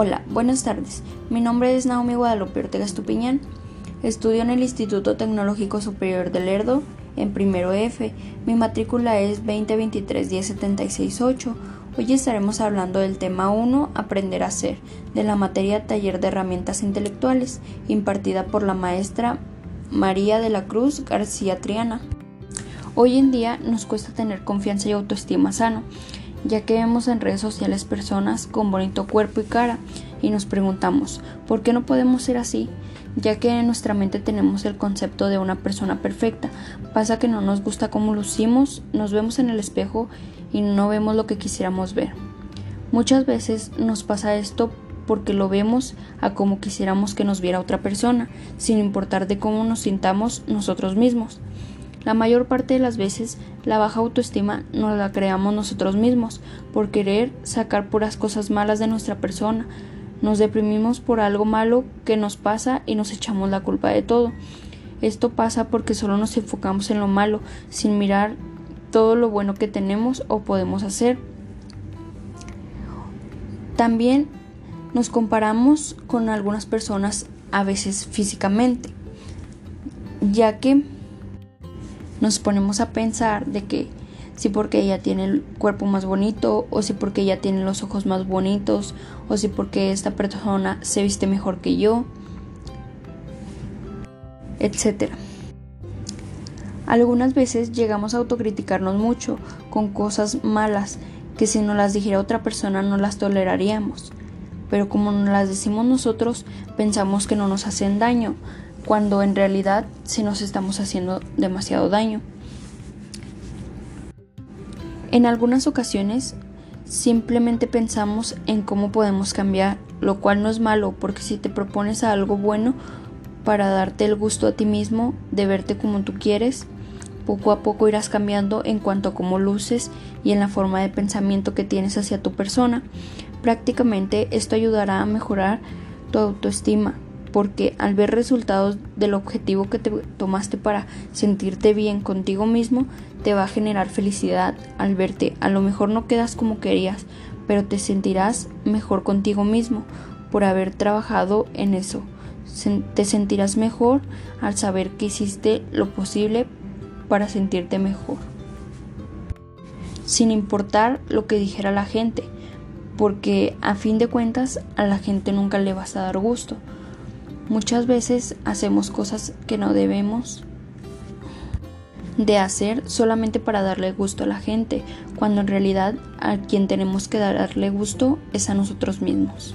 Hola, buenas tardes. Mi nombre es Naomi Guadalupe Ortega Estupiñán. Estudio en el Instituto Tecnológico Superior de Lerdo, en primero F. Mi matrícula es 2023-10768. Hoy estaremos hablando del tema 1, Aprender a ser, de la materia Taller de Herramientas Intelectuales, impartida por la maestra María de la Cruz García Triana. Hoy en día nos cuesta tener confianza y autoestima sano ya que vemos en redes sociales personas con bonito cuerpo y cara y nos preguntamos, ¿por qué no podemos ser así? Ya que en nuestra mente tenemos el concepto de una persona perfecta, pasa que no nos gusta cómo lucimos, nos vemos en el espejo y no vemos lo que quisiéramos ver. Muchas veces nos pasa esto porque lo vemos a como quisiéramos que nos viera otra persona, sin importar de cómo nos sintamos nosotros mismos. La mayor parte de las veces la baja autoestima nos la creamos nosotros mismos por querer sacar puras cosas malas de nuestra persona. Nos deprimimos por algo malo que nos pasa y nos echamos la culpa de todo. Esto pasa porque solo nos enfocamos en lo malo sin mirar todo lo bueno que tenemos o podemos hacer. También nos comparamos con algunas personas a veces físicamente, ya que nos ponemos a pensar de que si porque ella tiene el cuerpo más bonito o si porque ella tiene los ojos más bonitos o si porque esta persona se viste mejor que yo, etc. Algunas veces llegamos a autocriticarnos mucho con cosas malas que si nos las dijera otra persona no las toleraríamos, pero como nos las decimos nosotros pensamos que no nos hacen daño, cuando en realidad sí nos estamos haciendo demasiado daño. En algunas ocasiones simplemente pensamos en cómo podemos cambiar, lo cual no es malo porque si te propones algo bueno para darte el gusto a ti mismo de verte como tú quieres, poco a poco irás cambiando en cuanto a cómo luces y en la forma de pensamiento que tienes hacia tu persona. Prácticamente esto ayudará a mejorar tu autoestima, porque al ver resultados del objetivo que te tomaste para sentirte bien contigo mismo, te va a generar felicidad al verte. A lo mejor no quedas como querías, pero te sentirás mejor contigo mismo por haber trabajado en eso. Te sentirás mejor al saber que hiciste lo posible para sentirte mejor. Sin importar lo que dijera la gente, porque a fin de cuentas a la gente nunca le vas a dar gusto. Muchas veces hacemos cosas que no debemos de hacer solamente para darle gusto a la gente, cuando en realidad a quien tenemos que darle gusto es a nosotros mismos.